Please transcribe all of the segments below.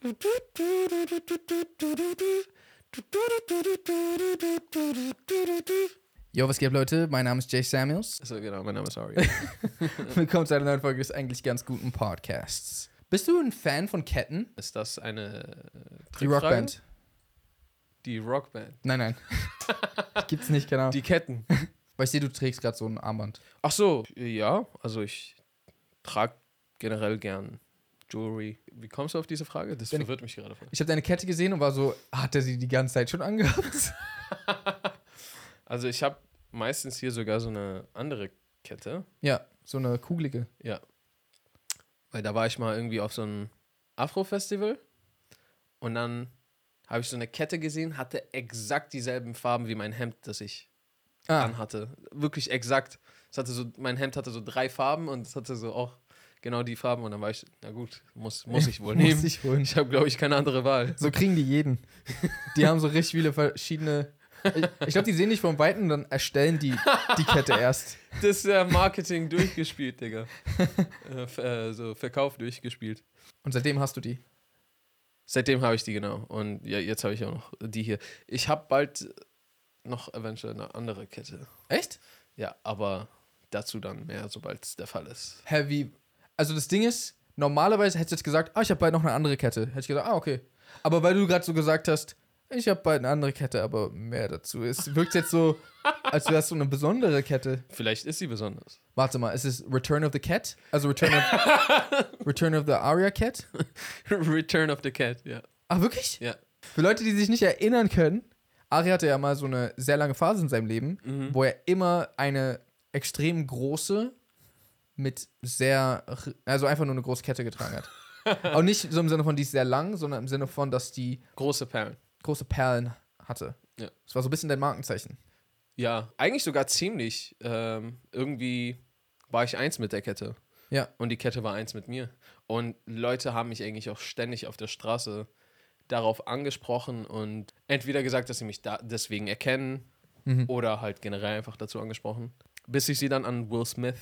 Yo, was geht, Leute? Mein Name ist Jay Samuels. So, genau, mein Name ist Ari. Willkommen zu einer neuen Folge des eigentlich ganz guten Podcasts. Bist du ein Fan von Ketten? ist das eine Die? Rockband? Die Rockband. Nein, nein. Gibt's nicht, genau. Die Ketten. Weil ich sehe, du trägst gerade so ein Armband. Ach so, ja, also ich trage generell gern Jewelry. Wie kommst du auf diese Frage? Das Deine- verwirrt mich gerade voll. Ich habe deine Kette gesehen und war so, hat er sie die ganze Zeit schon angehabt? Also ich habe meistens hier sogar so eine andere Kette. ja, so eine kugelige. Ja. Weil da war ich mal irgendwie auf so einem Afro-Festival und dann habe ich so eine Kette gesehen, hatte exakt dieselben Farben wie mein Hemd, das ich Ah, anhatte. Wirklich exakt. Es hatte so, mein Hemd hatte so drei Farben und es hatte so auch genau die Farben und dann war ich, na gut, muss, muss ich wohl nehmen. muss ich holen. Ich habe, glaube ich, keine andere Wahl. So kriegen die jeden. Die haben so richtig viele verschiedene. Ich, glaube, die sehen dich vom Weiten und dann erstellen die die Kette erst. Das ist äh, Marketing durchgespielt, Digga. äh, äh, so Verkauf durchgespielt. Und seitdem hast du die. Seitdem habe ich die genau. Und ja, jetzt habe ich auch noch die hier. Ich habe bald noch eventuell eine andere Kette. Echt? Ja, aber dazu dann mehr, sobald es der Fall ist. Hä, wie? Also das Ding ist, normalerweise hättest du jetzt gesagt, ah, ich habe bald noch eine andere Kette. Hätte ich gesagt, ah, okay. Aber weil du gerade so gesagt hast, ich habe bald eine andere Kette, aber mehr dazu ist, wirkt jetzt so, als wäre es so eine besondere Kette. Vielleicht ist sie besonders. Warte mal, ist es Return of the Cat? Also Return of, Return of the Aria Cat? Return of the Cat, ja. Ach, wirklich? Ja. Für Leute, die sich nicht erinnern können, Ari hatte ja mal so eine sehr lange Phase in seinem Leben, Mhm. wo er immer eine extrem große mit sehr, also einfach nur eine große Kette getragen hat. Auch nicht so im Sinne von, die ist sehr lang, sondern im Sinne von, dass die Große Perlen. große Perlen hatte. Ja. Das war so ein bisschen dein Markenzeichen. Ja, eigentlich sogar ziemlich. Ähm, irgendwie war ich eins mit der Kette. Ja. Und die Kette war eins mit mir. Und Leute haben mich eigentlich auch ständig auf der Straße darauf angesprochen und entweder gesagt, dass sie mich da deswegen erkennen Mhm. oder halt generell einfach dazu angesprochen, bis ich sie dann an Will Smith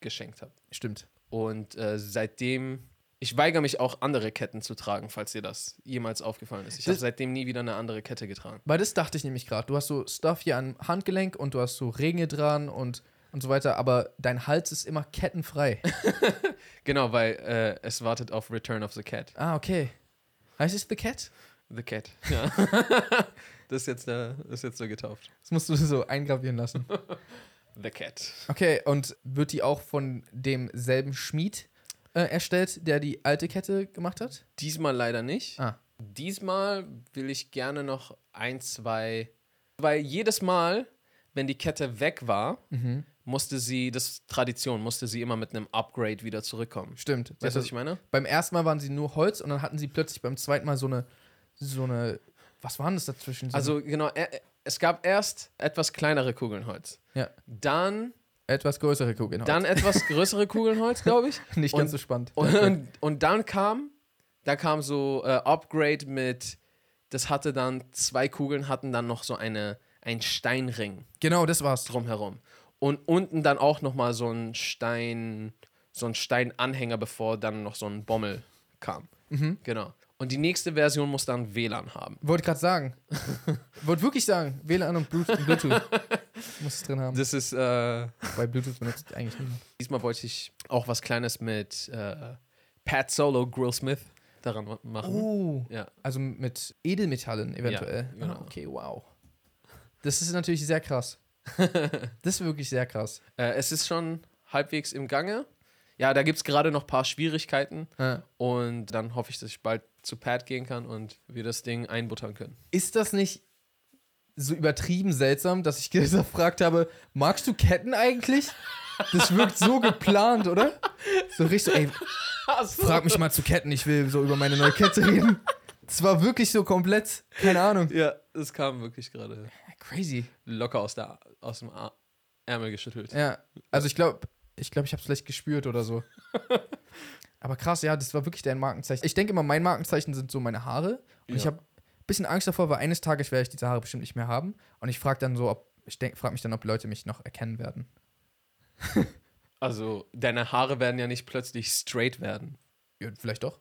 geschenkt habe. Stimmt. Und äh, seitdem, ich weigere mich auch andere Ketten zu tragen, falls dir das jemals aufgefallen ist. Ich habe seitdem nie wieder eine andere Kette getragen. Weil das dachte ich nämlich gerade. Du hast so Stuff hier am Handgelenk und du hast so Ringe dran und, und so weiter, aber dein Hals ist immer kettenfrei. Genau, weil äh, es wartet auf Return of the Cat. ah, okay. Heißt es The Cat? The Cat. Ja. das, ist jetzt, äh, das ist jetzt so getauft. Das musst du so eingravieren lassen. The Cat. Okay, und wird die auch von demselben Schmied äh, erstellt, der die alte Kette gemacht hat? Diesmal leider nicht. Ah. Diesmal will ich gerne noch ein, zwei. Weil jedes Mal, wenn die Kette weg war, Mhm. musste sie, das ist Tradition, musste sie immer mit einem Upgrade wieder zurückkommen. Stimmt. Weißt du, was ich meine? Beim ersten Mal waren sie nur Holz und dann hatten sie plötzlich beim zweiten Mal so eine, so eine, was waren das dazwischen? So Also genau, äh, es gab erst etwas kleinere Kugeln Holz. Ja. Dann, etwas größere Kugeln. dann etwas größere Kugeln Holz, glaube ich. Nicht und- ganz so spannend. Und, und dann kam, da kam so äh, Upgrade mit, das hatte dann, zwei Kugeln hatten dann noch so eine, ein Steinring Genau, das war's. drumherum. Und unten dann auch nochmal so ein Stein, so ein Steinanhänger, bevor dann noch so ein Bommel kam. Mhm. Genau. Und die nächste Version muss dann WLAN haben. Wollte gerade sagen. Wollte wirklich sagen. WLAN und Bluetooth. Muss es drin haben. Das ist, äh, Weil Bluetooth benutzt eigentlich niemand. diesmal wollte ich auch was Kleines mit äh, Pat Solo, Grill Smith daran ma- machen. Oh. Ja. Also mit Edelmetallen eventuell. Ja, genau. Ah, okay, wow. Das ist natürlich sehr krass. das ist wirklich sehr krass. Äh, es ist schon halbwegs im Gange. Ja, da gibt es gerade noch ein paar Schwierigkeiten. Ja. Und dann hoffe ich, dass ich bald zu Pat gehen kann und wir das Ding einbuttern können. Ist das nicht so übertrieben seltsam, dass ich gefragt habe, magst du Ketten eigentlich? Das wirkt so geplant, oder? So richtig ey, frag mich mal zu Ketten, ich will so über meine neue Kette reden. Das war wirklich so komplett, keine Ahnung. Ja, das kam wirklich gerade Crazy. locker aus, der, aus dem Ar- Ärmel geschüttelt. Ja, also ich glaube, ich glaube, ich habe es vielleicht gespürt oder so. Aber krass, ja, das war wirklich dein Markenzeichen. Ich denke immer, mein Markenzeichen sind so meine Haare. Und ich Ja. habe ein bisschen Angst davor, weil eines Tages werde ich diese Haare bestimmt nicht mehr haben. Und ich frage dann so, ob, ich frage mich dann, ob Leute mich noch erkennen werden. Also, deine Haare werden ja nicht plötzlich straight werden. Ja, vielleicht doch.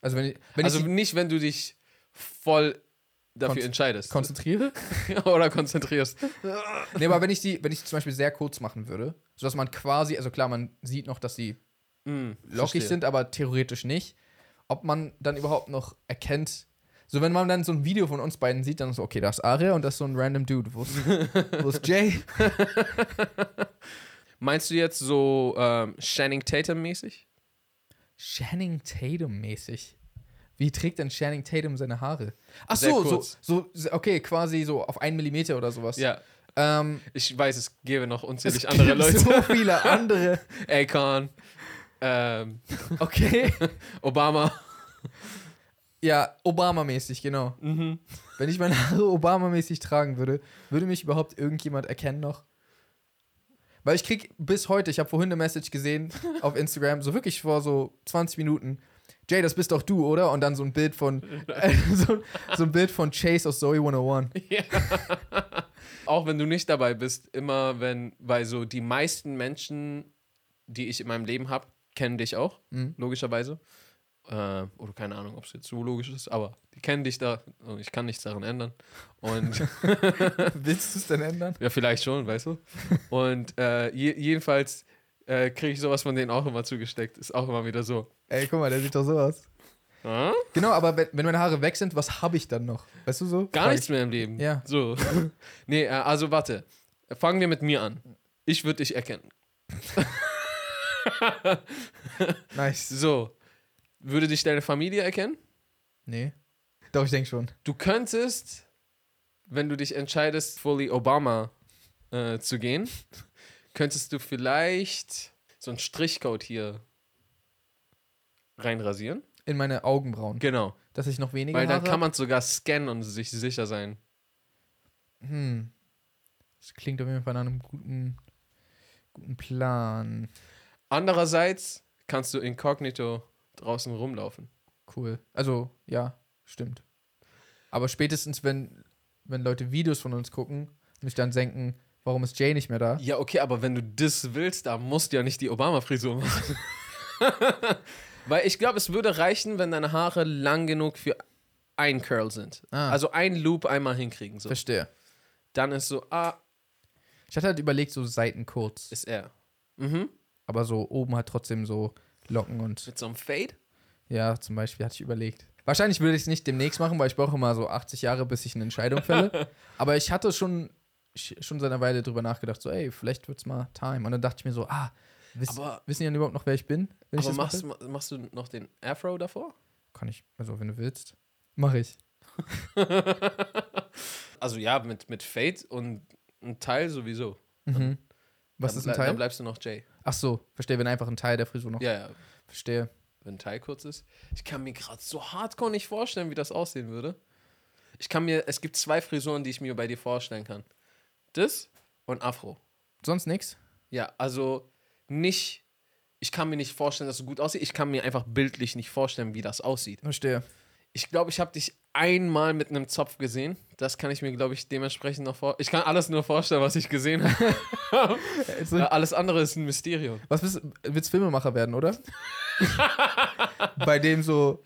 Also, wenn ich, wenn also ich nicht, wenn du dich voll dafür Kon- entscheidest. konzentriere. Oder konzentrierst. nee, aber wenn ich die, wenn ich die zum Beispiel sehr kurz machen würde, sodass man quasi, also klar, man sieht noch, dass sie Mm, lockig verstehe. sind, aber theoretisch nicht. Ob man dann überhaupt noch erkennt, so wenn man dann so ein Video von uns beiden sieht, dann so, okay, da ist Aria und das ist so ein random Dude. Wo ist, wo ist Jay? Meinst du jetzt so ähm, Channing Tatum-mäßig? Channing Tatum mäßig. Wie trägt denn Channing Tatum seine Haare? Ach Sehr so, so, kurz. so, okay, quasi so auf einen Millimeter oder sowas. Ja. Ähm, Ich weiß, es gäbe noch unzählig andere Leute. so viele andere. Akon, ähm, Okay. Obama. Ja, Obama-mäßig, genau. Mhm. Wenn ich meine Haare Obama-mäßig tragen würde, würde mich überhaupt irgendjemand erkennen noch? Weil ich krieg bis heute, ich habe vorhin eine Message gesehen auf Instagram, so wirklich vor so 20 Minuten. Jay, das bist doch du, oder? Und dann so ein Bild von äh, so, so ein Bild von Chase aus Zoe 101. Ja. Auch wenn du nicht dabei bist, immer wenn, weil so die meisten Menschen, die ich in meinem Leben habe, kennen dich auch, Mhm. logischerweise. Äh, oder keine Ahnung, ob es jetzt so logisch ist, aber die kennen dich da und ich kann nichts daran ändern. Und Willst du es denn ändern? ja, vielleicht schon, weißt du. Und äh, je, jedenfalls äh, kriege ich sowas von denen auch immer zugesteckt. Ist auch immer wieder so. Ey, guck mal, der sieht doch so aus. Ah? Genau, aber wenn, wenn meine Haare weg sind, was habe ich dann noch? Weißt du so? Gar Frag nichts mehr im Leben. Ja. So. nee, äh, also warte. Fangen wir mit mir an. Ich würde dich erkennen. Nice. So. Würde dich deine Familie erkennen? Nee. Doch, ich denke schon. Du könntest, wenn du dich entscheidest, fully Obama äh, zu gehen, könntest du vielleicht so einen Strichcode hier reinrasieren. In meine Augenbrauen. Genau. Dass ich noch weniger Weil dann Haare kann man sogar scannen und sich sicher sein. Hm. Das klingt auf jeden Fall nach einem guten, guten Plan. Andererseits kannst du inkognito draußen rumlaufen. Cool. Also, ja, stimmt. Aber spätestens, wenn, wenn Leute Videos von uns gucken und sich dann denken, warum ist Jay nicht mehr da? Ja, okay, aber wenn du das willst, da musst du ja nicht die Obama-Frisur machen. Weil ich glaube, es würde reichen, wenn deine Haare lang genug für ein Curl sind. Ah. Also ein Loop einmal hinkriegen. So. Verstehe. Dann ist so, ah, Ich hatte halt überlegt, so Seiten kurz. ist er. Mhm. Aber so oben halt trotzdem so Locken und. Mit so einem Fade. Ja, zum Beispiel hatte ich überlegt. Wahrscheinlich würde ich es nicht demnächst machen, weil ich brauche immer so 80 Jahre, bis ich eine Entscheidung fälle. Aber ich hatte schon, sch- schon seit einer Weile drüber nachgedacht, so, ey, vielleicht wird's mal time. Und dann dachte ich mir so, ah, wiss, Aber- wissen die denn überhaupt noch, wer ich bin? Ich Aber das machst, mache? ma- machst du noch den Afro davor? Kann ich, also wenn du willst. Mache ich. Also ja, mit, mit Fade und ein Teil sowieso. Mhm. Was dann ist ein Teil? Dann bleibst du noch Jay. Ach so, verstehe, wenn einfach ein Teil der Frisur noch. Ja, ja. Verstehe. wenn ein Teil kurz ist. Ich kann mir gerade so hardcore nicht vorstellen, wie das aussehen würde. Ich kann mir, es gibt zwei Frisuren, die ich mir bei dir vorstellen kann. Das und Afro. Sonst nichts? Ja, also nicht, ich kann mir nicht vorstellen, dass es gut aussieht. Ich kann mir einfach bildlich nicht vorstellen, wie das aussieht. Verstehe. Ich glaube, ich habe dich einmal mit einem Zopf gesehen. Das kann ich mir, glaube ich, dementsprechend noch vor. Ich kann alles nur vorstellen, was ich gesehen habe. Also, alles andere ist ein Mysterium. Was willst Filmemacher werden, oder? Bei dem so,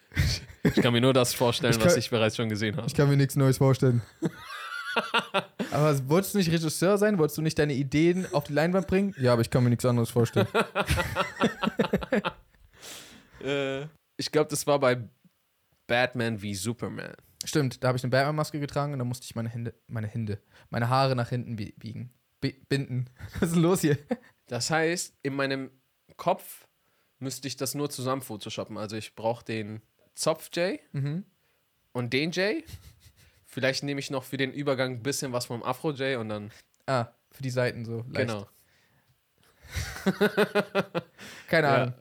Ich kann mir nur das vorstellen, Ich kann- was ich bereits schon gesehen habe. ich kann mir nichts Neues vorstellen. aber wolltest du nicht Regisseur sein? Wolltest du nicht deine Ideen auf die Leinwand bringen? Ja, aber ich kann mir nichts anderes vorstellen. Äh, ich glaube, das war bei Batman wie Superman. Stimmt, da habe ich eine Batman-Maske getragen und dann musste ich meine Hände, meine Hände, meine Haare nach hinten bie- biegen. Bi binden. Was ist denn los hier? Das heißt, in meinem Kopf müsste ich das nur zusammen photoshoppen. Also ich brauche den Zopf J Mhm. und den J. Vielleicht nehme ich noch für den Übergang ein bisschen was vom Afro J und dann. Ah, für die Seiten so. Leicht. Genau. Keine. Ahnung.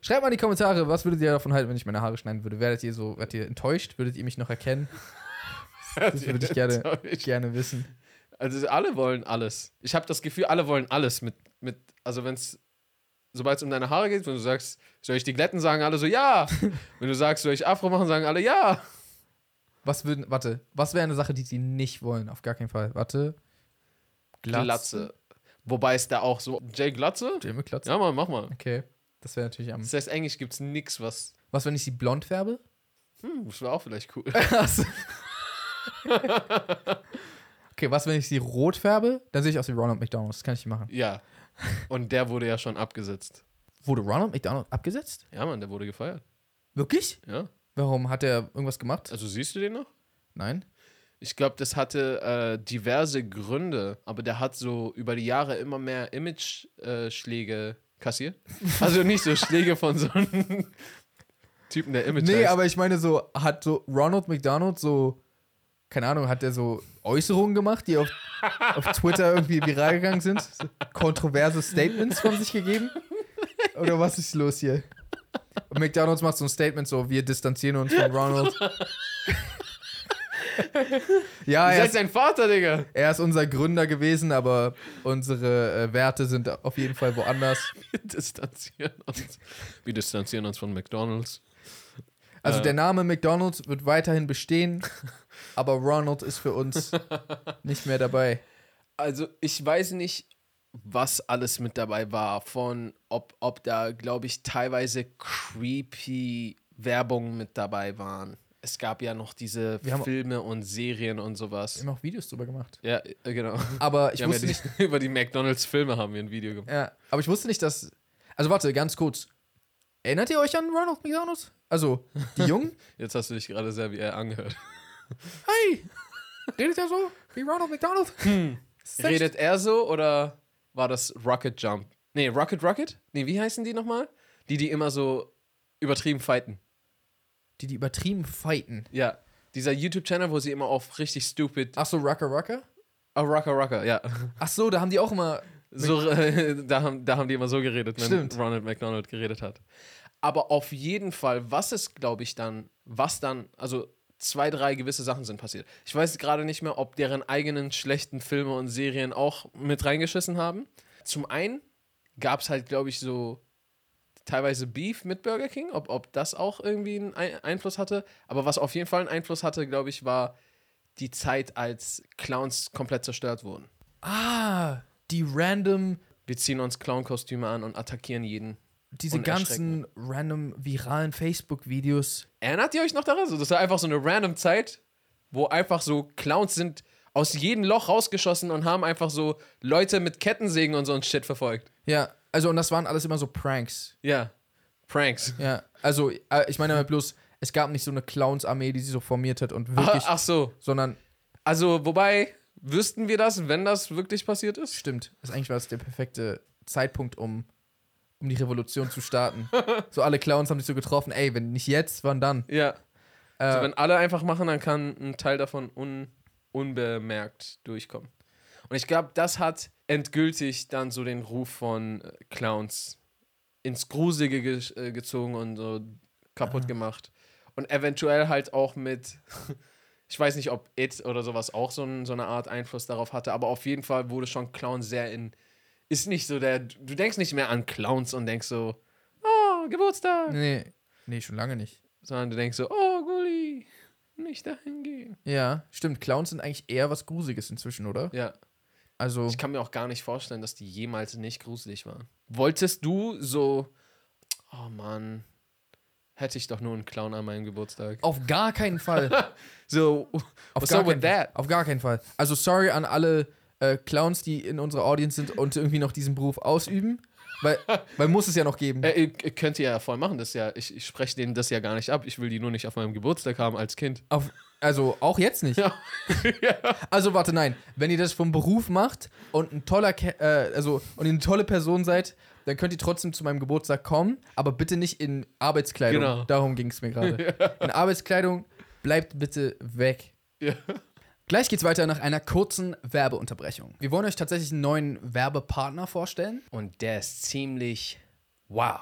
Schreibt mal in die Kommentare, was würdet ihr davon halten, wenn ich meine Haare schneiden würde? Werdet ihr so, werdet ihr enttäuscht? Würdet ihr mich noch erkennen? Das würde ich gerne, gerne wissen. Also alle wollen alles. Ich habe das Gefühl, alle wollen alles mit, mit also wenn es, sobald es um deine Haare geht, wenn du sagst, soll ich die glätten, sagen alle so ja. wenn du sagst, soll ich Afro machen, sagen alle ja. Was würden, warte, was wäre eine Sache, die sie nicht wollen? Auf gar keinen Fall. Warte. Glatze. Wobei es da auch so, Jay Glatze? Jamie Glatze. Ja, mal, mach mal. Okay. Das wäre natürlich am. Das heißt, eigentlich gibt es nichts, was. Was, wenn ich sie blond färbe? Hm, das wäre auch vielleicht cool. Okay, was, wenn ich sie rot färbe? Dann sehe ich aus wie Ronald McDonald. Das kann ich nicht machen. ja. Und der wurde ja schon abgesetzt. Wurde Ronald McDonald abgesetzt? Ja, Mann, der wurde gefeiert. Wirklich? Ja. Warum? Hat er irgendwas gemacht? Also siehst du den noch? Nein? Ich glaube, das hatte äh, diverse Gründe, aber der hat so über die Jahre immer mehr Image-Schläge kassiert. Also nicht so Schläge von so einem Typen, der Image Nee, heißt. aber ich meine so, hat so Ronald McDonald so, keine Ahnung, hat der so Äußerungen gemacht, die auf, auf Twitter irgendwie viral gegangen sind? So kontroverse Statements von sich gegeben? Oder was ist los hier? Und McDonalds macht so ein Statement so, wir distanzieren uns von Ronald. ja, Ihr er seid ist, sein Vater, Digga. er ist unser Gründer gewesen, aber unsere äh, Werte sind auf jeden Fall woanders. Distanzieren uns. Wir distanzieren uns von McDonalds. Also Äh. der Name McDonald's wird weiterhin bestehen, aber Ronald ist für uns nicht mehr dabei. Also, ich weiß nicht, was alles mit dabei war. Von, ob, ob da, glaube ich, teilweise creepy Werbungen mit dabei waren. Es gab ja noch diese Wir Filme und Serien und Wir sowas. haben auch Videos drüber gemacht. Ja, äh, genau. Aber ich Wir haben ja wusste nicht, über die McDonalds-Filme haben wir ein Video gemacht. ja, aber ich wusste nicht, dass. Also warte, ganz kurz. Erinnert ihr euch an Ronald McDonald? Also, die Jungen? Jetzt hast du dich gerade sehr wie er angehört. hey! Redet er so wie Ronald McDonald? Das Redet er so oder war das Rocket Jump? Nee, Rocket Rocket? Nee, wie heißen die nochmal? Die, die immer so übertrieben fighten. Die, die übertrieben fighten. Ja. Dieser YouTube-Channel, wo sie immer auf richtig stupid. Ach so, Rucker Rucker? Oh, Rocker Rocker, ja. Ach so, da haben die auch immer. So, äh, da, haben, da haben die immer so geredet, wenn Stimmt. Ronald McDonald geredet hat. Aber auf jeden Fall, was ist, glaube ich, dann, was dann, also zwei, drei gewisse Sachen sind passiert. Ich weiß gerade nicht mehr, ob deren eigenen schlechten Filme und Serien auch mit reingeschissen haben. Zum einen gab es halt, glaube ich, so teilweise Beef mit Burger King, ob, ob das auch irgendwie einen Ein Einfluss hatte. Aber was auf jeden Fall einen Einfluss hatte, glaube ich, war die Zeit, als Clowns komplett zerstört wurden. Ah, die random. Wir ziehen uns Clown-Kostüme an und attackieren jeden. Diese ganzen random viralen Facebook-Videos. Erinnert ihr euch noch daran? So, Das war einfach so eine random Zeit, wo einfach so Clowns sind aus jedem Loch rausgeschossen und haben einfach so Leute mit Kettensägen und so ein Shit verfolgt. Ja, also und das waren alles immer so Pranks. Ja. Pranks. Ja, also äh, ich meine damit bloß, es gab nicht so eine Clowns-Armee, die sich so formiert hat und Ach, wirklich, ach so. sondern Also, wobei, wüssten wir das, wenn das wirklich passiert ist? stimmt, das eigentlich war es der perfekte Zeitpunkt, um, um die Revolution zu starten. so alle Clowns haben sich so getroffen, ey, wenn nicht jetzt, wann dann? Ja. Äh, Also, wenn alle einfach machen, dann kann ein Teil davon un unbemerkt durchkommen. Und ich glaube, das hat endgültig dann so den Ruf von äh, Clowns ins Gruselige ge äh, gezogen und so kaputt gemacht. Und eventuell halt auch mit, ich weiß nicht, ob It oder sowas auch so, ein, so eine Art Einfluss darauf hatte, aber auf jeden Fall wurde schon Clown sehr in, ist nicht so der, du denkst nicht mehr an Clowns und denkst so, oh, Geburtstag, nee, nee, schon lange nicht. sondern du denkst so, oh, Gulli, nicht dahin gehen. Ja, stimmt, Clowns sind eigentlich eher was Gruseliges inzwischen, oder? Ja, Also, ich kann mir auch gar nicht vorstellen, dass die jemals nicht gruselig waren. Wolltest du so, oh Mann, hätte ich doch nur einen Clown an meinem Geburtstag. auf gar keinen Fall. So, Auf gar that? Auf gar keinen Fall. Also sorry an alle äh, Clowns, die in unserer Audience sind und irgendwie noch diesen Beruf ausüben. Weil, weil muss es ja noch geben. Äh, ihr könnt ihr ja voll machen, das ja, ich, ich spreche denen das ja gar nicht ab. Ich will die nur nicht auf meinem Geburtstag haben als Kind. Auf, also auch jetzt nicht. Ja. Also warte, nein. Wenn ihr das vom Beruf macht und ein toller, Ke äh, also und ihr eine tolle Person seid, dann könnt ihr trotzdem zu meinem Geburtstag kommen, aber bitte nicht in Arbeitskleidung. Genau. Darum ging es mir gerade. In Arbeitskleidung bleibt bitte weg. Ja. Gleich geht's weiter nach einer kurzen Werbeunterbrechung. Wir wollen euch tatsächlich einen neuen Werbepartner vorstellen. Und der ist ziemlich wow.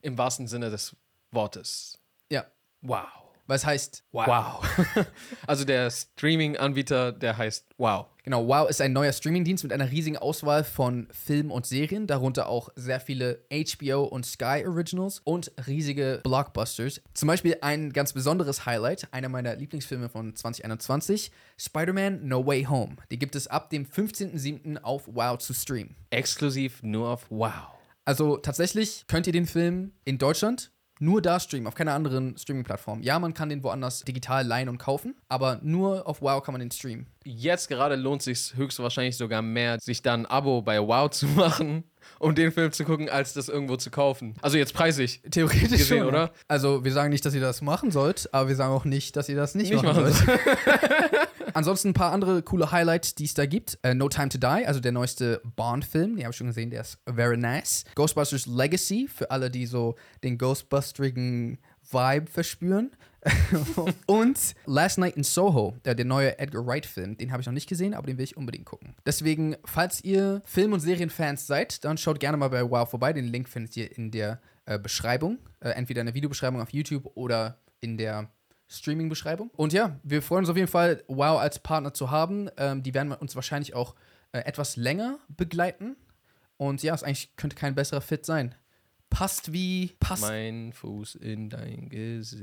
Im wahrsten Sinne des Wortes. Ja, Wow. Weil es heißt Wow. also der Streaming-Anbieter, der heißt Wow. Genau, Wow ist ein neuer Streamingdienst mit einer riesigen Auswahl von Filmen und Serien, darunter auch sehr viele HBO und Sky Originals und riesige Blockbusters. Zum Beispiel ein ganz besonderes Highlight, einer meiner Lieblingsfilme von 2021, Spider-Man No Way Home. Die gibt es ab dem 15.07. auf Wow zu streamen. Exklusiv nur auf Wow. Also tatsächlich könnt ihr den Film in Deutschland nur da streamen, auf keiner anderen Streaming-Plattform. Ja, man kann den woanders digital leihen und kaufen, aber nur auf WoW kann man den streamen. Jetzt gerade lohnt es sich höchstwahrscheinlich sogar mehr, sich dann ein Abo bei WoW zu machen um den Film zu gucken, als das irgendwo zu kaufen. Also jetzt preisig. Theoretisch gesehen, schon, oder? Also wir sagen nicht, dass ihr das machen sollt, aber wir sagen auch nicht, dass ihr das nicht, nicht machen, machen sollt. Ansonsten ein paar andere coole Highlights, die es da gibt. Uh, no Time to Die, also der neueste Bond-Film, den habe ich schon gesehen, der ist very nice. Ghostbusters Legacy, für alle, die so den Ghostbusterigen Vibe verspüren. und Last Night in Soho, der, der neue Edgar Wright-Film, den habe ich noch nicht gesehen, aber den will ich unbedingt gucken. Deswegen, falls ihr Film- und Serienfans seid, dann schaut gerne mal bei Wow vorbei. Den Link findet ihr in der äh, Beschreibung. Äh, entweder in der Videobeschreibung auf YouTube oder in der Streaming-Beschreibung. Und ja, wir freuen uns auf jeden Fall, Wow als Partner zu haben. Ähm, die werden uns wahrscheinlich auch äh, etwas länger begleiten. Und ja, es eigentlich könnte kein besserer Fit sein passt wie passt. Mein Fuß in dein Gesicht.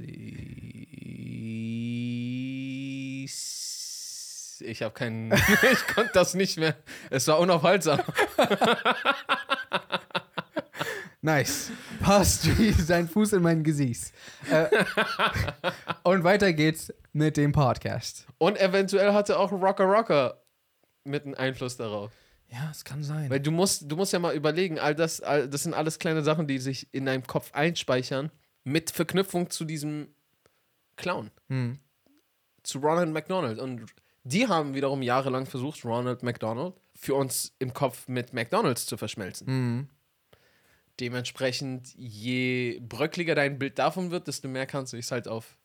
Ich habe keinen. ich konnte das nicht mehr. Es war unaufhaltsam. nice. Passt wie sein Fuß in mein Gesicht. Äh, und weiter geht's mit dem Podcast. Und eventuell hatte auch Rocker Rocker mit einem Einfluss darauf. Ja, es kann sein. Weil du musst, du musst ja mal überlegen, all das, all, das sind alles kleine Sachen, die sich in deinem Kopf einspeichern, mit Verknüpfung zu diesem Clown. Hm. Zu Ronald McDonald. Und die haben wiederum jahrelang versucht, Ronald McDonald für uns im Kopf mit McDonalds zu verschmelzen. Hm. Dementsprechend, je bröckliger dein Bild davon wird, desto mehr kannst du es halt auf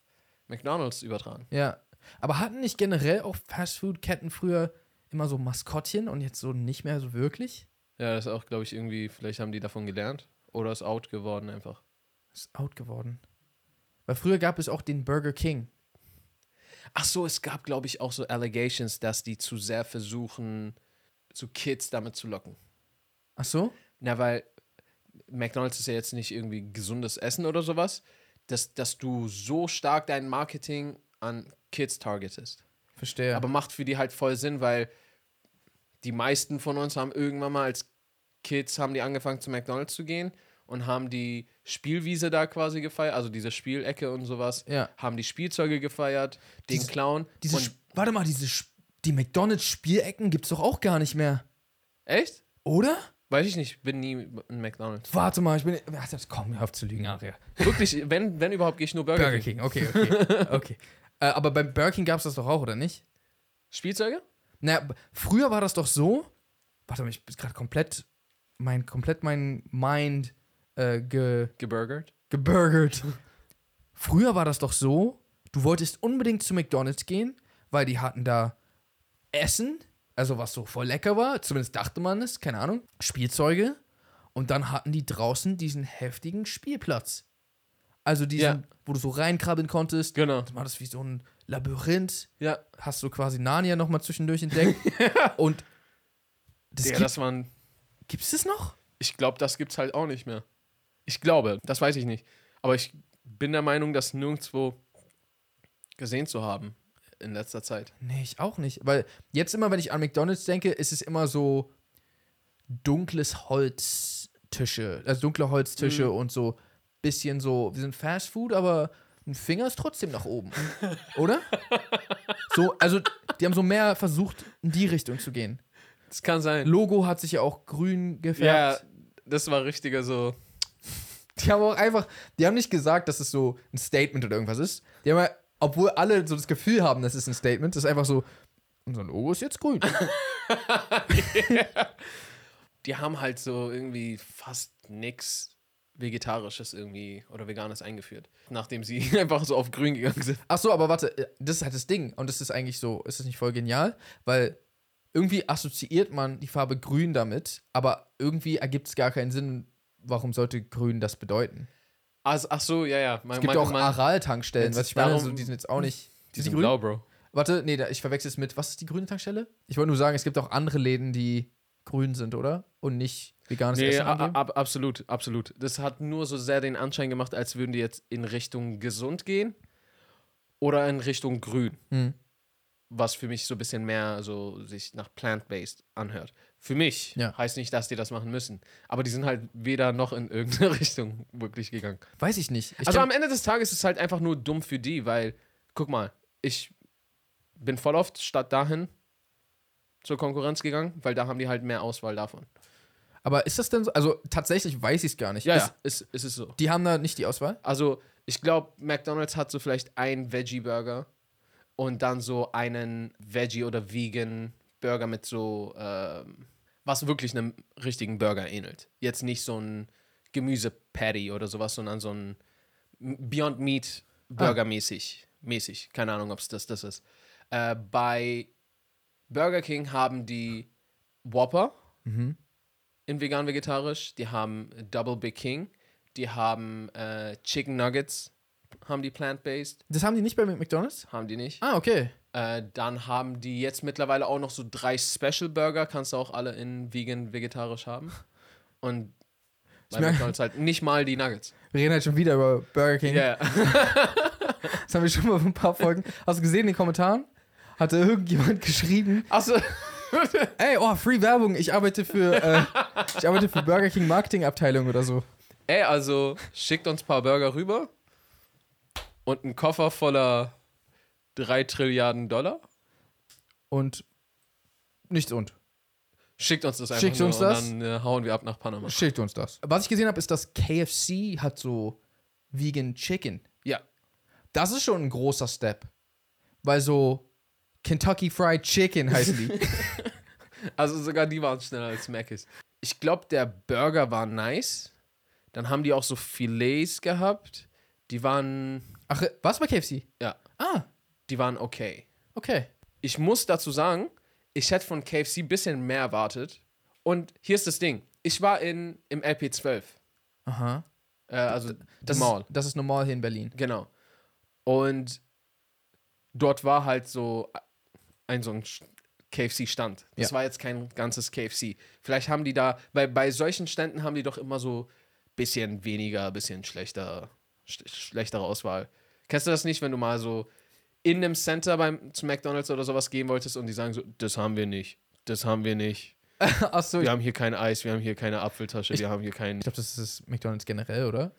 McDonalds übertragen. Ja. Aber hatten nicht generell auch Fastfood-Ketten früher immer so Maskottchen und jetzt so nicht mehr so wirklich. Ja, das ist auch, glaube ich, irgendwie, vielleicht haben die davon gelernt. Oder ist out geworden einfach. Ist out geworden. Weil früher gab es auch den Burger King. Ach so, es gab, glaube ich, auch so Allegations, dass die zu sehr versuchen, so Kids damit zu locken. Ach so? Na, weil McDonalds ist ja jetzt nicht irgendwie gesundes Essen oder sowas, dass, dass du so stark dein Marketing an Kids targetest. Verstehe. Aber macht für die halt voll Sinn, weil die meisten von uns haben irgendwann mal als Kids haben die angefangen zu McDonalds zu gehen und haben die Spielwiese da quasi gefeiert, also diese Spielecke und sowas, ja. haben die Spielzeuge gefeiert, den diese, Clown. Diese warte mal, diese die McDonalds Spielecken gibt's doch auch gar nicht mehr. Echt? Oder? Weiß ich nicht, bin nie in McDonalds. Warte mal, ich bin. Ach, das komm, hör auf zu lügen, Aria. Wirklich, wenn, wenn überhaupt, gehe ich nur Burger, Burger King. Burger King, okay, okay. okay. Äh, aber beim Burger King gab es das doch auch, oder nicht? Spielzeuge? Naja, früher war das doch so. Warte mal, ich bin gerade komplett. Mein, komplett mein Mind äh, ge, geburgert. Geburgert. früher war das doch so, du wolltest unbedingt zu McDonalds gehen, weil die hatten da Essen, also was so voll lecker war, zumindest dachte man es, keine Ahnung, Spielzeuge. Und dann hatten die draußen diesen heftigen Spielplatz. Also diesen, ja. wo du so reinkrabbeln konntest. Genau. Du das wie so ein Labyrinth. Ja. Hast du quasi Narnia nochmal zwischendurch entdeckt. Und das ja, gibt, das waren. Gibt's das noch? Ich glaube, das gibt's halt auch nicht mehr. Ich glaube, das weiß ich nicht. Aber ich bin der Meinung, das nirgendwo gesehen zu haben in letzter Zeit. Nee, ich auch nicht. Weil jetzt immer, wenn ich an McDonalds denke, ist es immer so dunkles Holztische, also dunkle Holztische mhm. und so bisschen so, wir sind Fast Food, aber ein Finger ist trotzdem nach oben. Oder? So, also die haben so mehr versucht, in die Richtung zu gehen. Das kann sein. Logo hat sich ja auch grün gefärbt. Ja, das war richtiger so. Die haben auch einfach, die haben nicht gesagt, dass es so ein Statement oder irgendwas ist. Die haben ja, obwohl alle so das Gefühl haben, das ist ein Statement, das ist einfach so, unser Logo ist jetzt grün. yeah. Die haben halt so irgendwie fast nix Vegetarisches irgendwie oder Veganes eingeführt, nachdem sie einfach so auf grün gegangen sind. Ach so, aber warte, äh, das ist halt das Ding und das ist eigentlich so, ist das nicht voll genial, weil irgendwie assoziiert man die Farbe grün damit, aber irgendwie ergibt es gar keinen Sinn, warum sollte grün das bedeuten? Also, ach so, ja, ja. Man, es gibt man, auch Aral-Tankstellen, was ich meine, also, die sind jetzt auch nicht. Die sind grün? blau, Bro. Warte, nee, ich verwechsel es mit, was ist die grüne Tankstelle? Ich wollte nur sagen, es gibt auch andere Läden, die grün sind, oder? Und nicht veganes nee, Essen ab, absolut, absolut. Das hat nur so sehr den Anschein gemacht, als würden die jetzt in Richtung gesund gehen oder in Richtung grün. Hm. was für mich so ein bisschen mehr so sich nach plant-based anhört. Für mich Ja. heißt nicht, dass die das machen müssen. Aber die sind halt weder noch in irgendeine Richtung wirklich gegangen. Weiß ich nicht. Ich also am Ende des Tages ist es halt einfach nur dumm für die, weil, guck mal, ich bin voll oft statt dahin zur Konkurrenz gegangen, weil da haben die halt mehr Auswahl davon. Aber ist das denn so? Also tatsächlich weiß ich es gar nicht. Ja, ist, ja, ist, ist es so. Die haben da nicht die Auswahl? Also, ich glaube, McDonald's hat so vielleicht einen Veggie-Burger und dann so einen Veggie- oder Vegan-Burger mit so, ähm, was wirklich einem richtigen Burger ähnelt. Jetzt nicht so ein Gemüse-Patty oder sowas, sondern so ein Beyond Meat Burger mäßig. Mäßig. Keine Ahnung, ob es das, das ist. Äh, bei Burger King haben die Whopper in vegan-vegetarisch. Die haben Double Big King. Die haben äh, Chicken Nuggets, haben die plant-based, Das haben die nicht bei McDonalds? haben die nicht. Ah, okay. Äh, dann haben die jetzt mittlerweile auch noch so drei Special Burger, kannst du auch alle in vegan-vegetarisch haben. Und bei McDonalds halt nicht mal die Nuggets. Wir reden halt schon wieder über Burger King. Ja, Das haben wir schon mal vor ein paar Folgen. Hast du gesehen in den Kommentaren? Hatte irgendjemand geschrieben, Achso, ey, oh, Free Werbung, ich arbeite für, äh, ich arbeite für Burger King Marketingabteilung oder so. ey, also schickt uns ein paar Burger rüber und einen Koffer voller 3 Trilliarden Dollar. Und nichts und. Schickt uns das einfach Schickt nur uns das. und dann äh, hauen wir ab nach Panama. Schickt uns das. Was ich gesehen habe, ist, dass KFC hat so Vegan Chicken. Ja, Das ist schon ein großer Step. Weil so Kentucky Fried Chicken heißen die. Also sogar die waren schneller als Mc's. Ich glaube, der Burger war nice. Dann haben die auch so Filets gehabt. Die waren, Ach, was bei KFC? ja, Ah, die waren okay. okay. Ich muss dazu sagen, ich hätte von KFC ein bisschen mehr erwartet. Und hier ist das Ding. Ich war in, im LP12. Aha. Äh, also Das das Mall. Ist, das ist normal hier in Berlin. Genau. Und dort war halt so ein so ein KFC-Stand. Das Ja. war jetzt kein ganzes KFC. Vielleicht haben die da, weil bei solchen Ständen haben die doch immer so bisschen weniger, bisschen schlechter, sch schlechtere Auswahl. Kennst du das nicht, wenn du mal so in einem Center beim zu McDonalds oder sowas gehen wolltest und die sagen so, das haben wir nicht, das haben wir nicht. Achso, ich, Wir haben hier kein Eis, wir haben hier keine Apfeltasche, wir haben hier kein. ich glaube, das ist McDonalds generell, oder?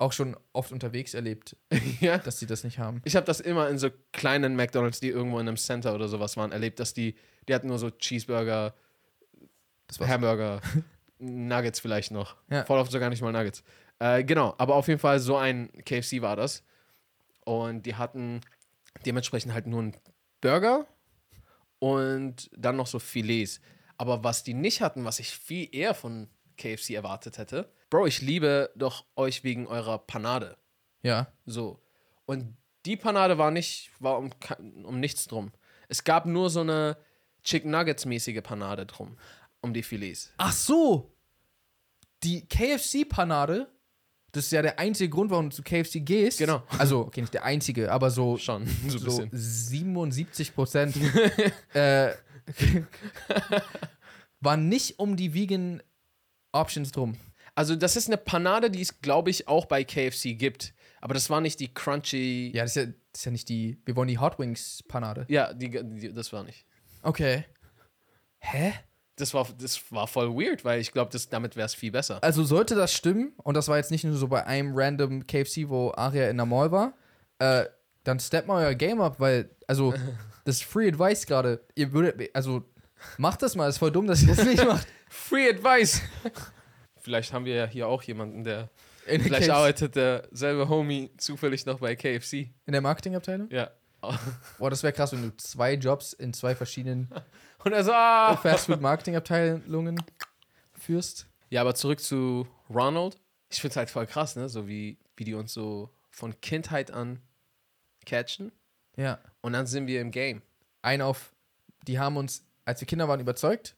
Auch schon oft unterwegs erlebt, ja. dass sie das nicht haben. Ich habe das immer in so kleinen McDonalds, die irgendwo in einem Center oder sowas waren, erlebt, dass die, die hatten nur so Cheeseburger. Hamburger, Nuggets vielleicht noch. Ja. Voll oft sogar nicht mal Nuggets. Äh, genau, aber auf jeden Fall so ein KFC war das. Und die hatten dementsprechend halt nur einen Burger und dann noch so Filets. Aber was die nicht hatten, was ich viel eher von KFC erwartet hätte, Bro, ich liebe doch euch wegen eurer Panade. Ja. So. Und die Panade war nicht, war um, um nichts drum. Es gab nur so eine Chicken Nuggets-mäßige Panade drum. Um die Filets. Ach so. Die KFC-Panade, das ist ja der einzige Grund, warum du zu KFC gehst. Genau. Also, okay, nicht der einzige, aber so, Schon, so so bisschen. 77 Prozent äh, waren nicht um die Vegan Options drum. Also, das ist eine Panade, die es, glaube ich, auch bei KFC gibt. Aber das war nicht die crunchy. Ja, das ist ja, das ist ja nicht die. Wir wollen die Hot Wings Panade. Ja, die, die, das war nicht. Okay. Hä? Das war, das war voll weird, weil ich glaube, damit wäre es viel besser. Also sollte das stimmen, und das war jetzt nicht nur so bei einem random KFC, wo Aria in der Mall war, äh, dann step mal euer Game up, weil, also, das ist Free Advice gerade. Ihr würdet, also, macht das mal, ist voll dumm, dass ihr das nicht macht. Free Advice! Vielleicht haben wir ja hier auch jemanden, der. In der, Vielleicht KFC, arbeitet derselbe Homie zufällig noch bei KFC. in der Marketingabteilung? Ja. Boah, das wäre krass, wenn du zwei Jobs in zwei verschiedenen Und er so, ah! Fast-Food-Marketing-Abteilungen führst. Ja, aber zurück zu Ronald. Ich finde es halt voll krass, ne? So wie, wie die uns so von Kindheit an catchen. Ja. Und dann sind wir im Game. Ein auf, die haben uns, als wir Kinder waren, überzeugt.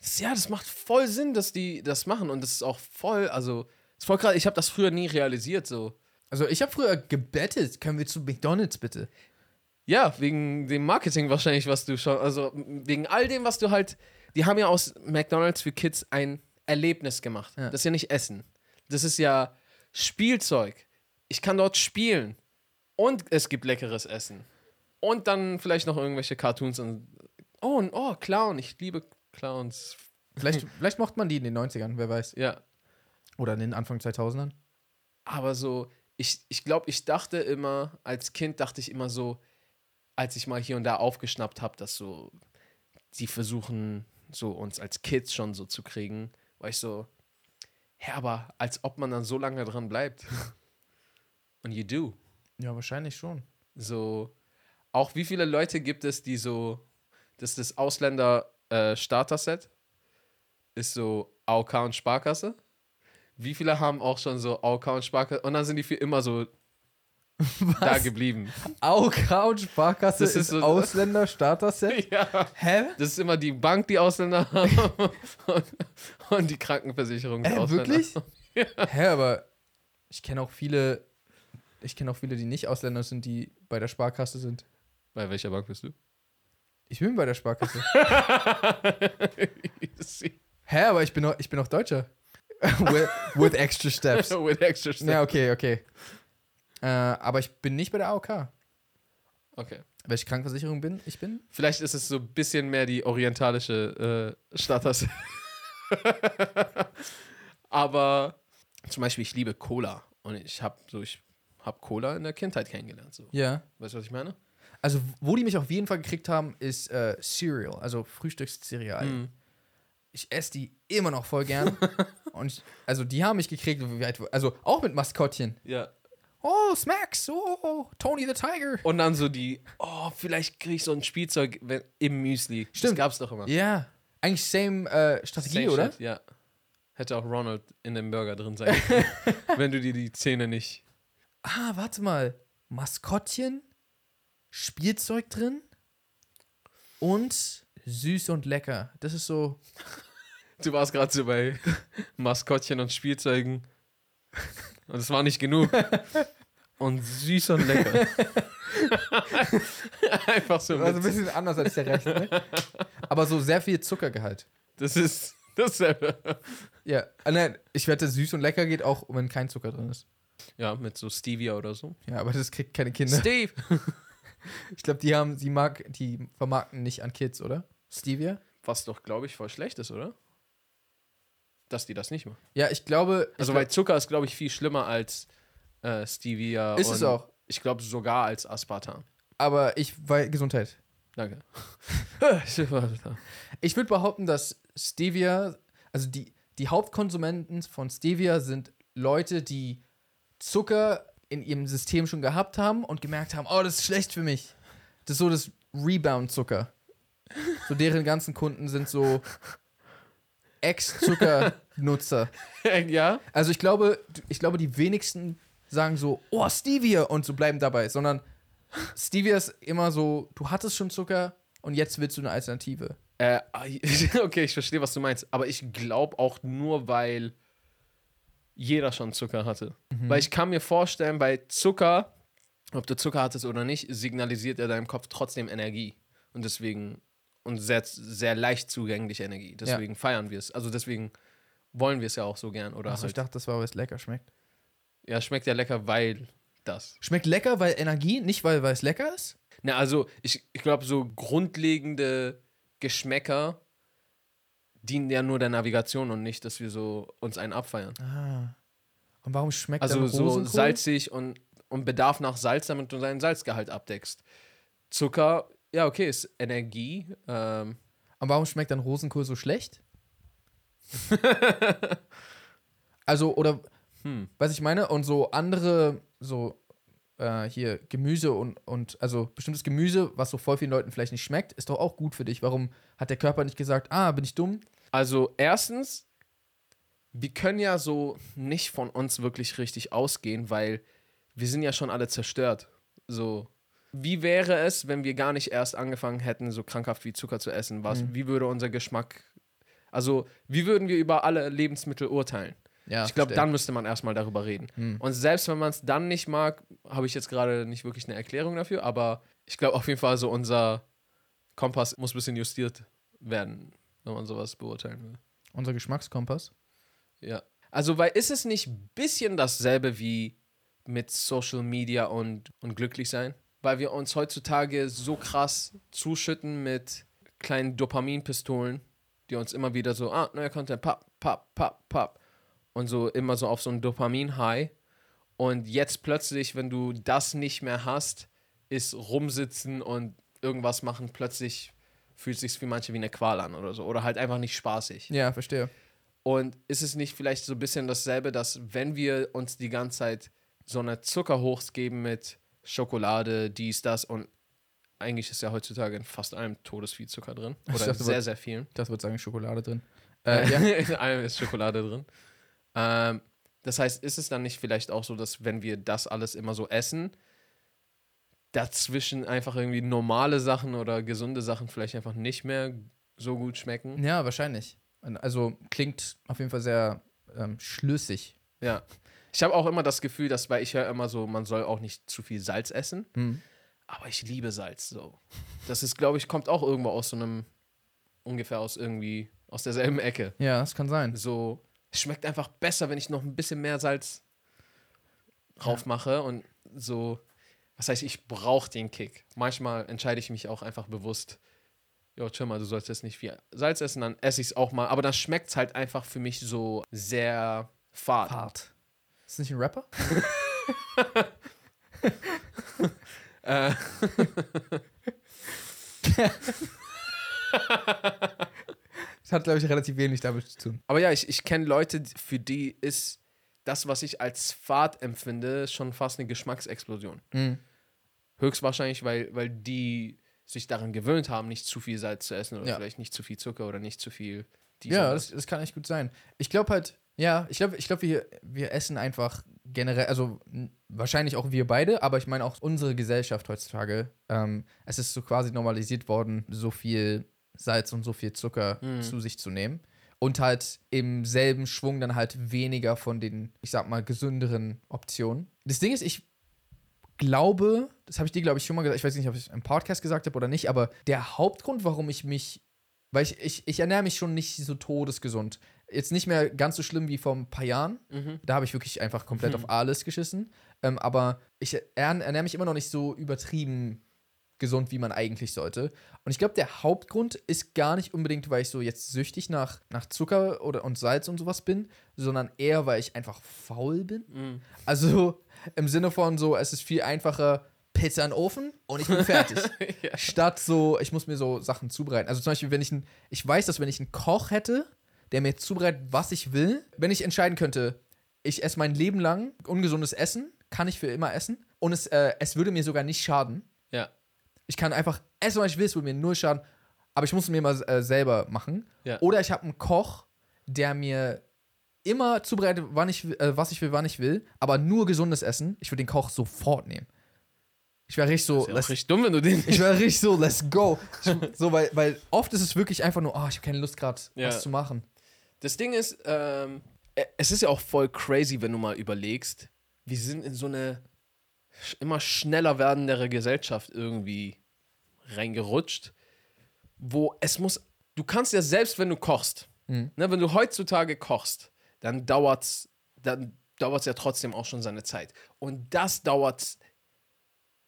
Das, ja, das macht voll Sinn, dass die das machen. Und das ist auch voll, also, ist voll krass. Ich habe das früher nie realisiert, so. Also, ich habe früher gebettet, können wir zu McDonalds bitte? Ja, wegen dem Marketing wahrscheinlich, was du schon, also wegen all dem, was du halt, die haben ja aus McDonalds für Kids ein Erlebnis gemacht. Ja. Das ist ja nicht Essen. Das ist ja Spielzeug. Ich kann dort spielen. Und es gibt leckeres Essen. Und dann vielleicht noch irgendwelche Cartoons und. Oh, und- oh, Clown. Ich liebe Clowns. Vielleicht, vielleicht mochte man die in den 90ern, wer weiß. Ja. Oder in den Anfang 2000ern. Aber so, ich, ich glaube, ich dachte immer, als Kind dachte ich immer so, als ich mal hier und da aufgeschnappt habe, dass so, die versuchen, so uns als Kids schon so zu kriegen, war ich so, hä, aber als ob man dann so lange dran bleibt. Und you do. Ja, wahrscheinlich schon. So, auch wie viele Leute gibt es, die so, das ist das Ausländer-Starter-Set, ist so AOK und Sparkasse. Wie viele haben auch schon so AOK und Sparkasse und dann sind die für immer so da geblieben. AOK und Sparkasse Das ist so- Ausländer Starter-Set? ja. Hä? Das ist immer die Bank, die Ausländer haben und, und die Krankenversicherung. die Äh, Ausländer. wirklich? Hä, aber ich kenne auch viele, ich kenne auch viele, die nicht Ausländer sind, die bei der Sparkasse sind. Bei welcher Bank bist du? Ich bin bei der Sparkasse. Hä, aber ich bin auch, ich bin auch Deutscher. with, with extra steps. With extra steps. Ja, okay, okay. Äh, aber ich bin nicht bei der AOK. Okay. Welche Krankenversicherung bin ich bin? Vielleicht ist es so ein bisschen mehr die orientalische äh, Status. Aber zum Beispiel, ich liebe Cola. Und ich habe so, ich habe Cola in der Kindheit kennengelernt. So. Ja. Weißt du, was ich meine? Also, wo die mich auf jeden Fall gekriegt haben, ist äh, Cereal, also Frühstückscereal. Mhm. Ich esse die immer noch voll gern. Und ich, also, die haben mich gekriegt, also auch mit Maskottchen. Ja. Oh, Smacks, oh, Tony the Tiger. Und dann so die, oh, vielleicht kriege ich so ein Spielzeug wenn, im Müsli. Das Stimmt. gab's doch immer. Ja, eigentlich same äh, Strategie, Same oder? shit, Ja. Hätte auch Ronald in dem Burger drin sein können, wenn du dir die Zähne nicht. Ah, warte mal. Maskottchen, Spielzeug drin und süß und lecker. Das ist so. Du warst gerade so bei Maskottchen und Spielzeugen. Und es war nicht genug. Und süß und lecker. Einfach so. Also ein Mit, bisschen anders als der Rechte. Ne? Aber so sehr viel Zuckergehalt. das ist dasselbe. Ja, ah, nein, ich wette, süß und lecker geht auch, wenn kein Zucker drin ist. Ja, mit so Stevia oder so. Ja, aber das kriegt keine Kinder. Steve! Ich glaube, die haben, die mag, die vermarkten nicht an Kids, oder? Stevia? Was doch, glaube ich, voll schlecht ist, oder? Dass die das nicht machen. Ja, ich glaube. Also, ich weil Zucker ist, glaube ich, viel schlimmer als äh, Stevia. Ist es auch. Ich glaube sogar als Aspartam. aber ich, weil Gesundheit. Danke. Ich würde behaupten, dass Stevia, also die, die Hauptkonsumenten von Stevia sind Leute, die Zucker in ihrem System schon gehabt haben und gemerkt haben, oh, das ist schlecht für mich. Das ist so das Rebound-Zucker. So deren ganzen Kunden sind so Ex-Zucker-Nutzer. ja? Also ich glaube, ich glaube, die wenigsten sagen so, oh, Stevia und so bleiben dabei, sondern Stevia ist immer so, du hattest schon Zucker und jetzt willst du eine Alternative. Äh, okay, ich verstehe, was du meinst. Aber ich glaube auch nur, weil jeder schon Zucker hatte. Weil ich kann mir vorstellen, bei Zucker, ob du Zucker hattest oder nicht, signalisiert er deinem Kopf trotzdem Energie. Und deswegen, und sehr, sehr leicht zugängliche Energie. Deswegen feiern wir es. Also deswegen wollen wir es ja auch so gern. Oder ich halt, dachte, das war, weil es lecker schmeckt. ja, schmeckt ja lecker, weil das. Schmeckt lecker, weil Energie, nicht weil, weil es lecker ist? Na, also ich, ich glaube, so grundlegende Geschmäcker dienen ja nur der Navigation und nicht, dass wir so uns einen abfeiern. Ah. Und warum schmeckt Also dann so Rosenkohl? salzig und, und Bedarf nach Salz, damit du deinen Salzgehalt abdeckst. Zucker, ja, okay, ist Energie. Ähm, Und warum schmeckt dann Rosenkohl so schlecht? also, oder, hm. was ich meine, und so andere, so, äh, hier, Gemüse und, und, also bestimmtes Gemüse, was so voll vielen Leuten vielleicht nicht schmeckt, ist doch auch gut für dich. Warum hat der Körper nicht gesagt, ah, bin ich dumm? Also erstens, wir können ja so nicht von uns wirklich richtig ausgehen, weil wir sind ja schon alle zerstört. So, wie wäre es, wenn wir gar nicht erst angefangen hätten, so krankhaft wie Zucker zu essen? Was, Mhm. Wie würde unser Geschmack, also wie würden wir über alle Lebensmittel urteilen? Ja, ich glaube, dann müsste man erstmal darüber reden. Hm. Und selbst wenn man es dann nicht mag, habe ich jetzt gerade nicht wirklich eine Erklärung dafür, aber ich glaube auf jeden Fall, so unser Kompass muss ein bisschen justiert werden, wenn man sowas beurteilen will. Unser Geschmackskompass. Ja. Also, weil ist es nicht ein bisschen dasselbe wie mit Social Media und, und glücklich sein? weil wir uns heutzutage so krass zuschütten mit kleinen Dopaminpistolen, die uns immer wieder so, ah, neuer Content, pap, pap, pap, pap. Und so immer so auf so ein Dopamin-High. Und jetzt plötzlich, wenn du das nicht mehr hast, ist rumsitzen und irgendwas machen, plötzlich fühlt sich für manche wie eine Qual an oder so. Oder halt einfach nicht spaßig. Ja, verstehe. Und ist es nicht vielleicht so ein bisschen dasselbe, dass wenn wir uns die ganze Zeit so eine Zuckerhochs geben mit Schokolade, dies, das und eigentlich ist ja heutzutage in fast allem todesvieh Zucker drin. Oder dachte, sehr, sehr vielen. Das wird sagen Schokolade drin. Äh, ja. In allem ist Schokolade drin. Ähm, das heißt, ist es dann nicht vielleicht auch so, dass wenn wir das alles immer so essen, dazwischen einfach irgendwie normale Sachen oder gesunde Sachen vielleicht einfach nicht mehr so gut schmecken? ja, wahrscheinlich. Also klingt auf jeden Fall sehr ähm, schlüssig. Ja. Ich habe auch immer das Gefühl, dass, weil ich höre immer so, man soll auch nicht zu viel Salz essen. Mhm. Aber ich liebe Salz so. Das ist, glaube ich, kommt auch irgendwo aus so einem, ungefähr aus irgendwie, aus derselben Ecke. Ja, das kann sein. So, es schmeckt einfach besser, wenn ich noch ein bisschen mehr Salz drauf mache und so, was heißt, ich brauche den Kick. Manchmal entscheide ich mich auch einfach bewusst, jo, chill mal, du sollst jetzt nicht viel Salz essen, dann esse ich es auch mal. Aber dann schmeckt es halt einfach für mich so sehr fad. Hart. Ist das nicht ein Rapper? Äh, Das hat, glaube ich, relativ wenig damit zu tun. aber ja, ich, ich kenne Leute, für die ist das, was ich als Fad empfinde, schon fast eine Geschmacksexplosion. Mhm. Höchstwahrscheinlich, weil, weil die sich daran gewöhnt haben, nicht zu viel Salz zu essen oder Ja. vielleicht nicht zu viel Zucker oder nicht zu viel dies Ja, das, das kann echt gut sein. Ich glaube halt, ja, ich glaube, ich glaub, wir, wir essen einfach generell, also wahrscheinlich auch wir beide, aber ich meine auch unsere Gesellschaft heutzutage. Ähm, es ist so quasi normalisiert worden, so viel Salz und so viel Zucker Mhm. zu sich zu nehmen. Und halt im selben Schwung dann halt weniger von den, ich sag mal, gesünderen Optionen. Das Ding ist, ich glaube, das habe ich dir, glaube ich, schon mal gesagt, ich weiß nicht, ob ich es im Podcast gesagt habe oder nicht, aber der Hauptgrund, warum ich mich, weil ich, ich, ich ernähre mich schon nicht so todesgesund. Jetzt nicht mehr ganz so schlimm wie vor ein paar Jahren. Mhm. Da habe ich wirklich einfach komplett auf alles geschissen. Ähm, aber ich ern- ernähre mich immer noch nicht so übertrieben gesund, wie man eigentlich sollte. Und ich glaube, der Hauptgrund ist gar nicht unbedingt, weil ich so jetzt süchtig nach, nach Zucker oder, und Salz und sowas bin, sondern eher, weil ich einfach faul bin. Mhm. Also im Sinne von so, es ist viel einfacher, Pizza in den Ofen und ich bin fertig. Ja. Statt so, ich muss mir so Sachen zubereiten. Also zum Beispiel, wenn ich ein, ich weiß, dass wenn ich einen Koch hätte, der mir zubereitet, was ich will, wenn ich entscheiden könnte, ich esse mein Leben lang ungesundes Essen, kann ich für immer essen und es, äh, es würde mir sogar nicht schaden. Ich kann einfach essen, was ich will, es würde mir null schaden, aber ich muss es mir mal äh, selber machen. Ja. Oder ich habe einen Koch, der mir immer zubereitet, wann ich, äh, was ich will, wann ich will, aber nur gesundes Essen. Ich würde den Koch sofort nehmen. Ich wäre richtig so, Ist ja let's, richtig dumm, wenn du den ich wäre richtig so, let's go. So, weil, weil oft ist es wirklich einfach nur, oh, ich habe keine Lust gerade, Ja. was zu machen. Das Ding ist, ähm, äh, es ist ja auch voll crazy, wenn du mal überlegst, wir sind in so eine immer schneller werdendere Gesellschaft irgendwie reingerutscht, wo es muss, du kannst ja selbst, wenn du kochst, Mhm. ne, wenn du heutzutage kochst, dann dauert's, dann dauert's ja trotzdem auch schon seine Zeit. Und das dauert,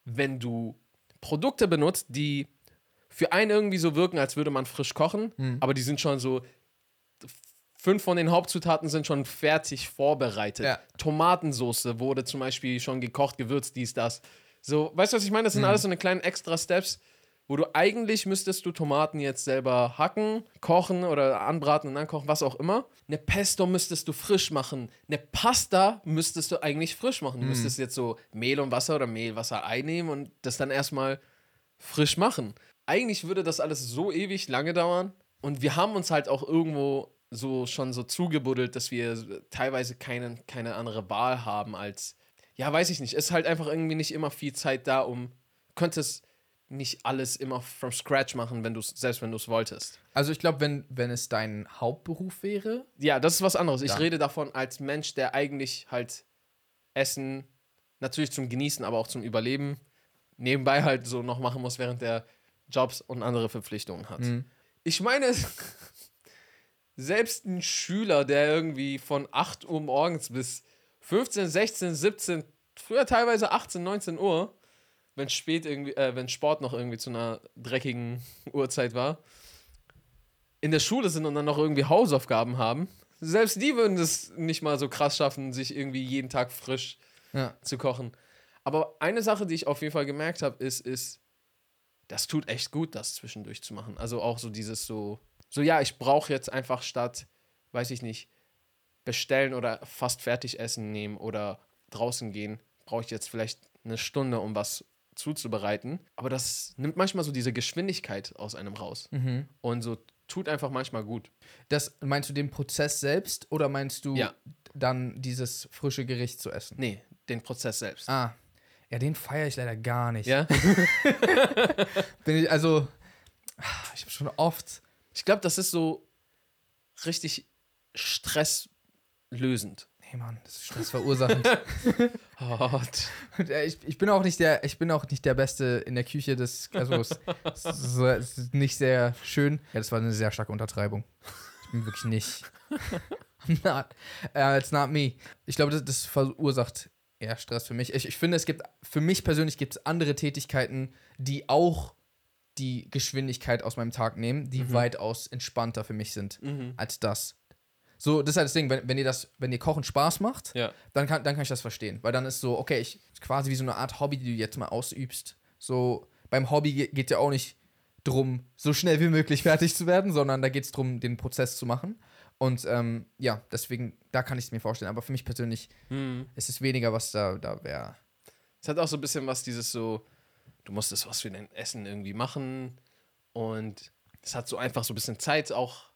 wenn du Produkte benutzt, die für einen irgendwie so wirken, als würde man frisch kochen, Mhm. aber die sind schon so fünf von den Hauptzutaten sind schon fertig vorbereitet. Ja. Tomatensoße wurde zum Beispiel schon gekocht, gewürzt, dies, das. So, weißt du, was ich meine? Das sind alles so eine kleinen extra Steps, wo du eigentlich müsstest du Tomaten jetzt selber hacken, kochen oder anbraten und dann kochen, was auch immer. Eine Pesto müsstest du frisch machen. Eine Pasta müsstest du eigentlich frisch machen. Du müsstest jetzt so Mehl und Wasser oder Mehl, Wasser einnehmen und das dann erstmal frisch machen. Eigentlich würde das alles so ewig lange dauern. Und wir haben uns halt auch irgendwo so schon so zugebuddelt, dass wir teilweise keine, keine andere Wahl haben als, ja, weiß ich nicht. Es ist halt einfach irgendwie nicht immer viel Zeit da, um, könntest nicht alles immer from scratch machen, wenn du selbst wenn du es wolltest. Also ich glaube, wenn, wenn es dein Hauptberuf wäre, Ja, das ist was anderes. Ich rede davon als Mensch, der eigentlich halt Essen natürlich zum Genießen, aber auch zum Überleben nebenbei halt so noch machen muss, während der Jobs und andere Verpflichtungen hat. Mhm. Ich meine, selbst ein Schüler, der irgendwie von 8 Uhr morgens bis 15, 16, 17, früher teilweise 18, 19 Uhr wenn spät irgendwie, äh, wenn Sport noch irgendwie zu einer dreckigen Uhrzeit war, in der Schule sind und dann noch irgendwie Hausaufgaben haben, selbst die würden es nicht mal so krass schaffen, sich irgendwie jeden Tag frisch Ja. zu kochen. Aber eine Sache, die ich auf jeden Fall gemerkt habe, ist, ist, das tut echt gut, das zwischendurch zu machen. Also auch so dieses so, so ja, ich brauche jetzt einfach statt, weiß ich nicht, bestellen oder fast fertig essen nehmen oder draußen gehen, brauche ich jetzt vielleicht eine Stunde, um was zuzubereiten. Aber das nimmt manchmal so diese Geschwindigkeit aus einem raus. Mhm. Und so tut einfach manchmal gut. Das meinst du den Prozess selbst oder meinst du Ja. dann dieses frische Gericht zu essen? Nee, den Prozess selbst. Ah. Ja, den feiere ich leider gar nicht. Ja? Bin ich, also, ich habe schon oft. Ich glaube, das ist so richtig stresslösend. Nee, Mann, das ist stressverursachend. Hot. Und, äh, ich, ich bin auch nicht der, ich bin auch nicht der Beste in der Küche. Das, also es, es, es ist nicht sehr schön. Ja, das war eine sehr starke Untertreibung. Ich bin wirklich nicht. not, uh, it's not me. Ich glaube, das, das verursacht eher Stress für mich. Ich, ich finde, es gibt, für mich persönlich gibt es andere Tätigkeiten, die auch die Geschwindigkeit aus meinem Tag nehmen, die weitaus entspannter für mich sind Mhm. als das. So, das ist halt das Ding, wenn, wenn ihr das, wenn ihr Kochen Spaß macht, Ja. dann kann, dann kann ich das verstehen. Weil dann ist so, okay, ich quasi wie so eine Art Hobby, die du jetzt mal ausübst. So, beim Hobby ge- geht ja auch nicht drum, so schnell wie möglich fertig zu werden, sondern da geht es darum, den Prozess zu machen. Und ähm, ja, deswegen, da kann ich es mir vorstellen. Aber für mich persönlich Mhm. ist es weniger, was da, da wäre. Es hat auch so ein bisschen was, dieses so, du musstest was für dein Essen irgendwie machen und es hat so einfach so ein bisschen Zeit auch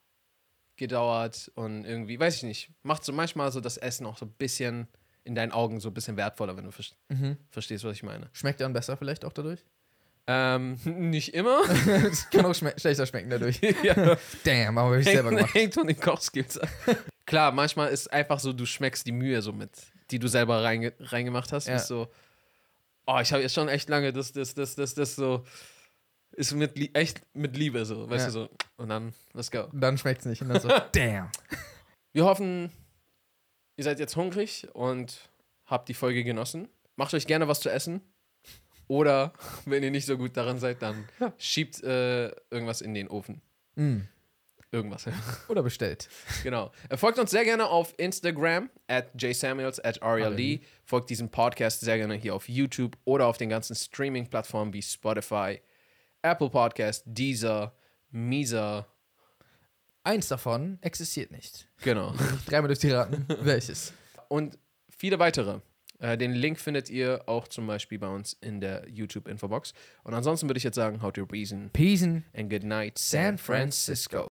gedauert und irgendwie, weiß ich nicht, macht so manchmal so das Essen auch so ein bisschen in deinen Augen so ein bisschen wertvoller, wenn du ver Mhm. verstehst, was ich meine. Schmeckt dann besser vielleicht auch dadurch? Ähm, nicht immer. Es kann auch schme schlechter schmecken dadurch. ja. Damn, aber ich selber gemacht. hängt von den Kochskills ab. Klar, manchmal ist einfach so, du schmeckst die Mühe so mit, die du selber reinge reingemacht hast. Ja. Ist so, oh, ich habe jetzt schon echt lange das, das, das, das, das so, ist mit echt mit Liebe so, weißt Ja. du so. Und dann, let's go. Dann schmeckt es nicht. Und dann so, damn. Wir hoffen, ihr seid jetzt hungrig und habt die Folge genossen. Macht euch gerne was zu essen. Oder wenn ihr nicht so gut daran seid, dann schiebt äh, irgendwas in den Ofen. Mm. Irgendwas. Oder bestellt. Genau. Äh, Folgt uns sehr gerne auf Instagram at jsamuels at Aria Lee. Folgt diesem Podcast sehr gerne hier auf YouTube oder auf den ganzen Streaming-Plattformen wie Spotify, Apple Podcast, Deezer, Misa. Eins davon existiert nicht. Genau. Dreimal durch die Raten. Welches? Und viele weitere. Äh, den Link findet ihr auch zum Beispiel bei uns in der YouTube-Infobox. Und ansonsten würde ich jetzt sagen, how to reason Peace and good night, San Francisco.